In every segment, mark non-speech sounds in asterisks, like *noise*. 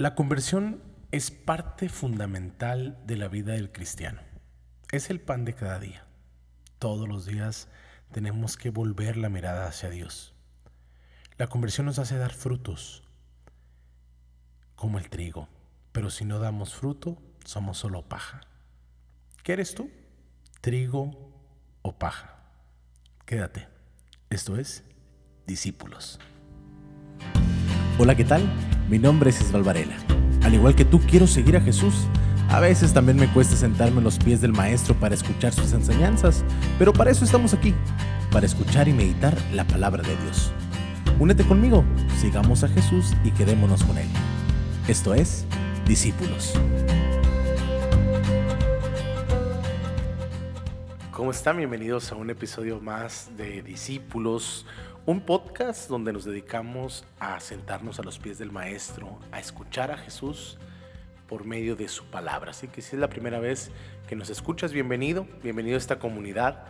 La conversión es parte fundamental de la vida del cristiano. Es el pan de cada día. Todos los días tenemos que volver la mirada hacia Dios. La conversión nos hace dar frutos, como el trigo, pero si no damos fruto, somos solo paja. ¿Qué eres tú? ¿Trigo o paja? Quédate. Esto es Discípulos. Hola, ¿qué tal? Mi nombre es Isval Varela. Al igual que tú, quiero seguir a Jesús. A veces también me cuesta sentarme en los pies del Maestro para escuchar sus enseñanzas, pero para eso estamos aquí, para escuchar y meditar la palabra de Dios. Únete conmigo, sigamos a Jesús y quedémonos con Él. Esto es Discípulos. ¿Cómo están? Bienvenidos a un episodio más de Discípulos, un podcast donde nos dedicamos a sentarnos a los pies del Maestro, a escuchar a Jesús por medio de su palabra. Así que si es la primera vez que nos escuchas, bienvenido, bienvenido a esta comunidad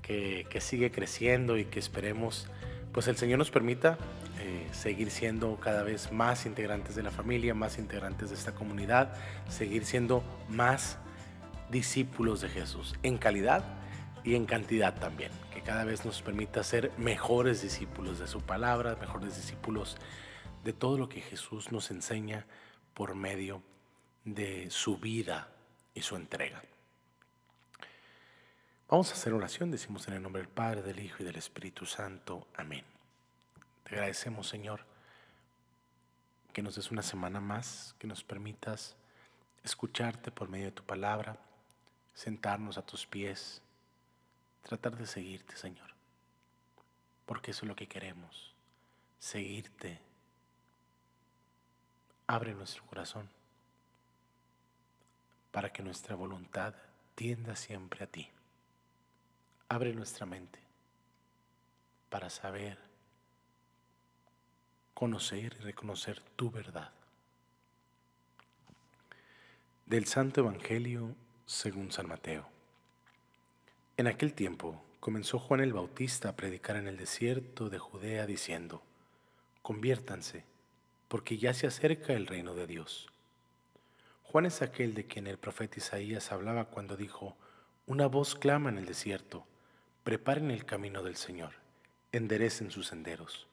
que, que sigue creciendo y que esperemos, pues el Señor nos permita eh, seguir siendo cada vez más integrantes de la familia, más integrantes de esta comunidad, seguir siendo más discípulos de Jesús en calidad y en cantidad también, que cada vez nos permita ser mejores discípulos de su palabra, mejores discípulos de todo lo que Jesús nos enseña por medio de su vida y su entrega. Vamos a hacer oración, decimos en el nombre del Padre, del Hijo y del Espíritu Santo. Amén. Te agradecemos, Señor, que nos des una semana más, que nos permitas escucharte por medio de tu palabra, sentarnos a tus pies, tratar de seguirte, Señor. Porque eso es lo que queremos, seguirte. Abre nuestro corazón para que nuestra voluntad tienda siempre a ti. Abre nuestra mente para saber, conocer y reconocer tu verdad. Del Santo Evangelio según San Mateo. En aquel tiempo comenzó Juan el Bautista a predicar en el desierto de Judea diciendo, conviértanse, porque ya se acerca el reino de Dios. Juan es aquel de quien el profeta Isaías hablaba cuando dijo, una voz clama en el desierto, preparen el camino del Señor, enderecen sus senderos.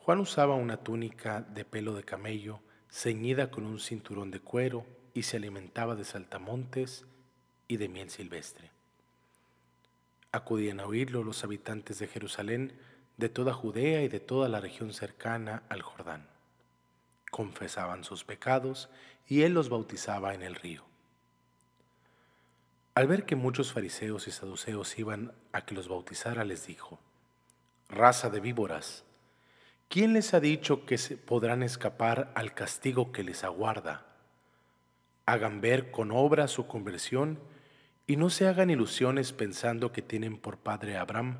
Juan usaba una túnica de pelo de camello, ceñida con un cinturón de cuero, y se alimentaba de saltamontes y de miel silvestre. Acudían a oírlo los habitantes de Jerusalén, de toda Judea y de toda la región cercana al Jordán. Confesaban sus pecados y él los bautizaba en el río. Al ver que muchos fariseos y saduceos iban a que los bautizara, les dijo, Raza de víboras, ¿quién les ha dicho que se podrán escapar al castigo que les aguarda? Hagan ver con obra su conversión y no se hagan ilusiones pensando que tienen por padre a Abraham,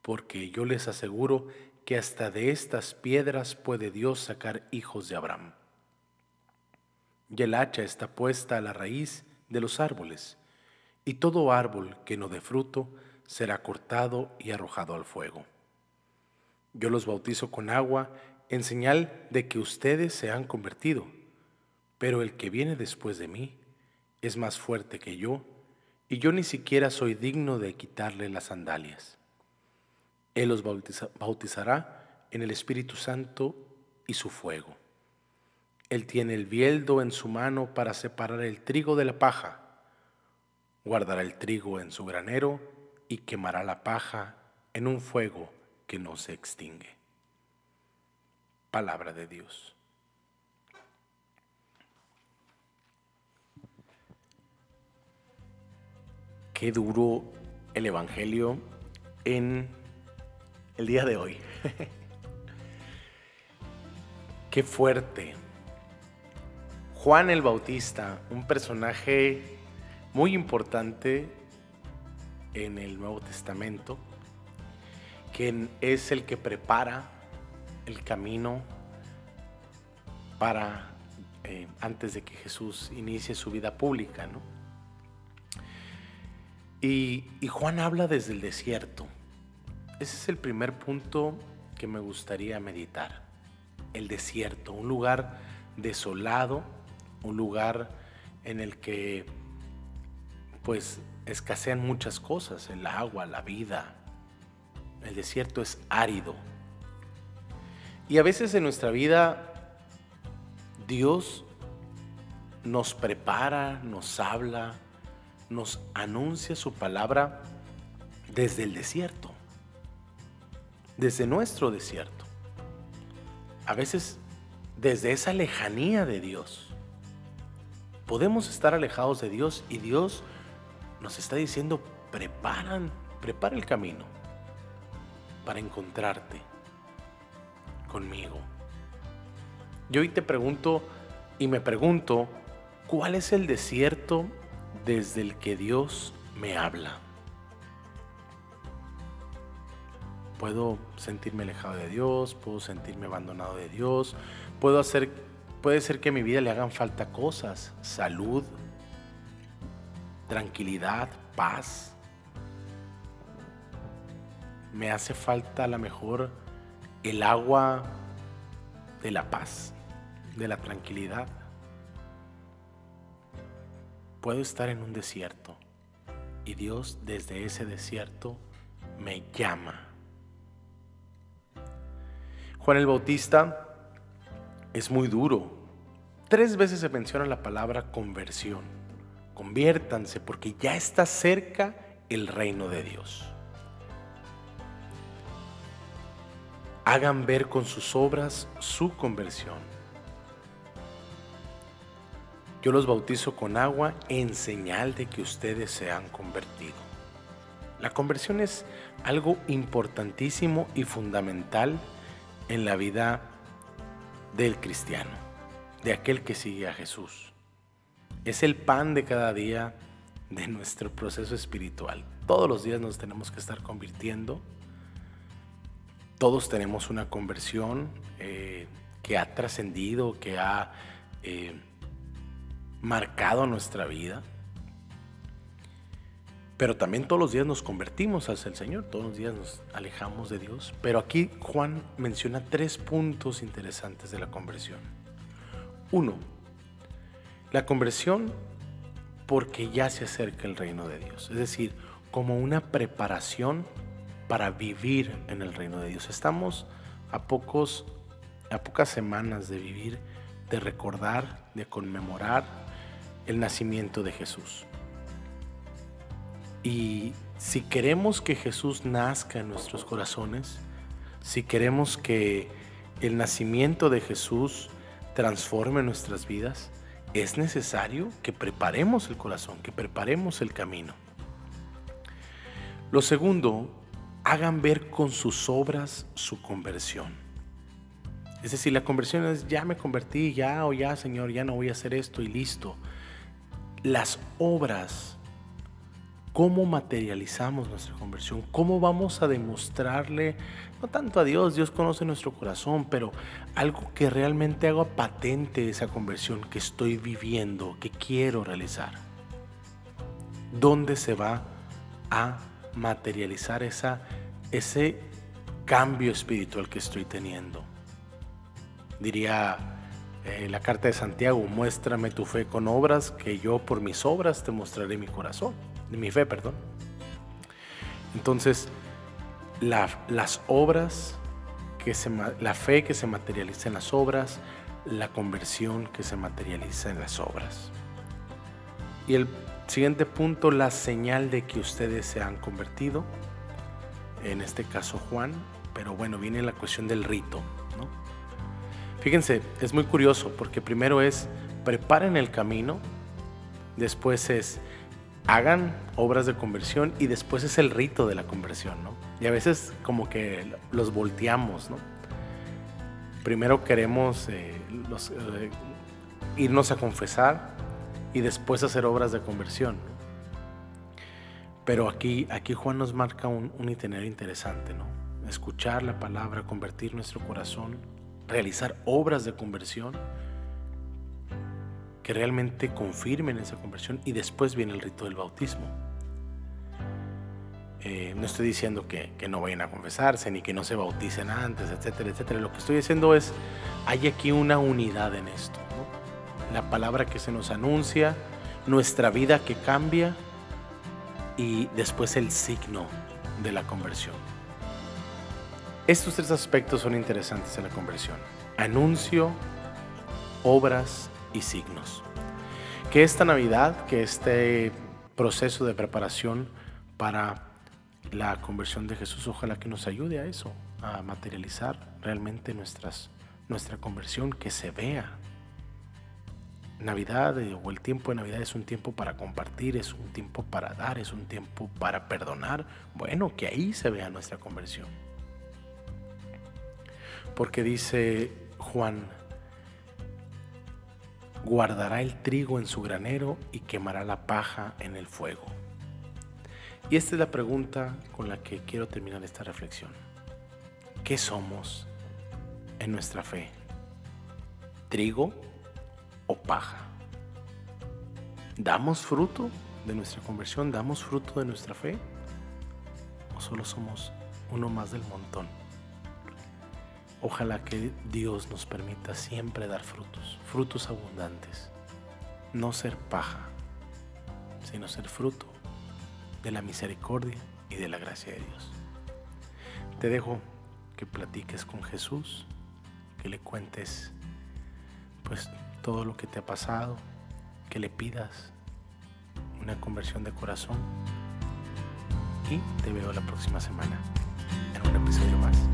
porque yo les aseguro que hasta de estas piedras puede Dios sacar hijos de Abraham. Y el hacha está puesta a la raíz de los árboles, y todo árbol que no dé fruto será cortado y arrojado al fuego. Yo los bautizo con agua en señal de que ustedes se han convertido, pero el que viene después de mí es más fuerte que yo, y yo ni siquiera soy digno de quitarle las sandalias. Él los bautizará en el Espíritu Santo y su fuego. Él tiene el bieldo en su mano para separar el trigo de la paja. Guardará el trigo en su granero y quemará la paja en un fuego que no se extingue. Palabra de Dios. Qué duro el Evangelio en el día de hoy. *laughs* qué fuerte. Juan el Bautista, un personaje muy importante en el Nuevo Testamento, quien es el que prepara el camino para eh, antes de que Jesús inicie su vida pública, ¿no? Y, Juan habla desde el desierto. Ese es el primer punto que me gustaría meditar. el desierto, un lugar desolado, un lugar en el que pues escasean muchas cosas, el agua, la vida. El desierto es árido. Y a veces en nuestra vida Dios nos prepara, nos habla, nos anuncia su palabra desde el desierto, desde nuestro desierto. A veces desde esa lejanía de Dios. Podemos estar alejados de Dios y Dios nos está diciendo, preparan, prepara el camino para encontrarte conmigo. Yo hoy te pregunto y me pregunto, ¿cuál es el desierto desde el que Dios me habla? Puedo sentirme alejado de Dios, puedo sentirme abandonado de Dios, puedo hacer, puede ser que a mi vida le hagan falta cosas, salud, tranquilidad, paz. Me hace falta a lo mejor el agua de la paz, de la tranquilidad. Puedo estar en un desierto y Dios desde ese desierto me llama. Juan el Bautista es muy duro. Tres veces se menciona la palabra conversión. Conviértanse porque ya está cerca el reino de Dios. Hagan ver con sus obras su conversión. Yo los bautizo con agua en señal de que ustedes se han convertido. La conversión es algo importantísimo y fundamental en la vida del cristiano, de aquel que sigue a Jesús. Es el pan de cada día de nuestro proceso espiritual. Todos los días nos tenemos que estar convirtiendo. Todos tenemos una conversión eh, que ha trascendido, que ha eh, marcado nuestra vida. Pero también todos los días nos convertimos hacia el Señor, todos los días nos alejamos de Dios. Pero aquí Juan menciona tres puntos interesantes de la conversión. Uno, la conversión porque ya se acerca el reino de Dios, es decir, como una preparación para vivir en el reino de Dios. Estamos a pocos a pocas semanas de vivir, de recordar, de conmemorar el nacimiento de Jesús. Y si queremos que Jesús nazca en nuestros corazones, si queremos que el nacimiento de Jesús transforme nuestras vidas, es necesario que preparemos el corazón, que preparemos el camino. Lo segundo, hagan ver con sus obras su conversión. Es decir, la conversión es ya me convertí, ya o ya Señor, ya no voy a hacer esto y listo. Las obras cómo materializamos nuestra conversión, cómo vamos a demostrarle, no tanto a Dios, Dios conoce nuestro corazón, pero algo que realmente haga patente esa conversión que estoy viviendo, que quiero realizar. ¿Dónde se va a materializar esa, ese cambio espiritual que estoy teniendo? Diría eh, la carta de Santiago, muéstrame tu fe con obras, que yo por mis obras te mostraré mi corazón mi fe, perdón. Entonces, las obras, que se, la fe que se materializa en las obras, la conversión que se materializa en las obras. Y el siguiente punto, la señal de que ustedes se han convertido, en este caso Juan, pero bueno, viene la cuestión del rito. Fíjense, es muy curioso porque primero es preparen el camino, después es hagan obras de conversión y después es el rito de la conversión, ¿no? Y a veces como que los volteamos, ¿no? Primero queremos eh, eh, irnos a confesar y después hacer obras de conversión. Pero aquí, aquí Juan nos marca un, un itinerario interesante, ¿no? Escuchar la palabra, convertir nuestro corazón, realizar obras de conversión que realmente confirmen esa conversión y después viene el rito del bautismo. Eh, no estoy diciendo que, que, no vayan a confesarse ni que no se bauticen antes, etcétera, etcétera. Lo que estoy diciendo es, hay aquí una unidad en esto. La palabra que se nos anuncia, nuestra vida que cambia y después el signo de la conversión. Estos tres aspectos son interesantes en la conversión. Anuncio, obras y signos. Que esta Navidad, que este proceso de preparación para la conversión de Jesús, ojalá que nos ayude a eso, a materializar realmente nuestras, nuestra conversión, que se vea. Navidad eh, o el tiempo de Navidad es un tiempo para compartir, es un tiempo para dar, es un tiempo para perdonar. Bueno, que ahí se vea nuestra conversión. Porque dice Juan, guardará el trigo en su granero y quemará la paja en el fuego. Y esta es la pregunta con la que quiero terminar esta reflexión. ¿Qué somos en nuestra fe? ¿Trigo o paja? ¿Damos fruto de nuestra conversión? ¿Damos fruto de nuestra fe? ¿O solo somos uno más del montón? Ojalá que Dios nos permita siempre dar frutos, frutos abundantes. No ser paja, sino ser fruto de la misericordia y de la gracia de Dios. Te dejo que platiques con Jesús, que le cuentes pues todo lo que te ha pasado, que le pidas una conversión de corazón y te veo la próxima semana en un episodio más.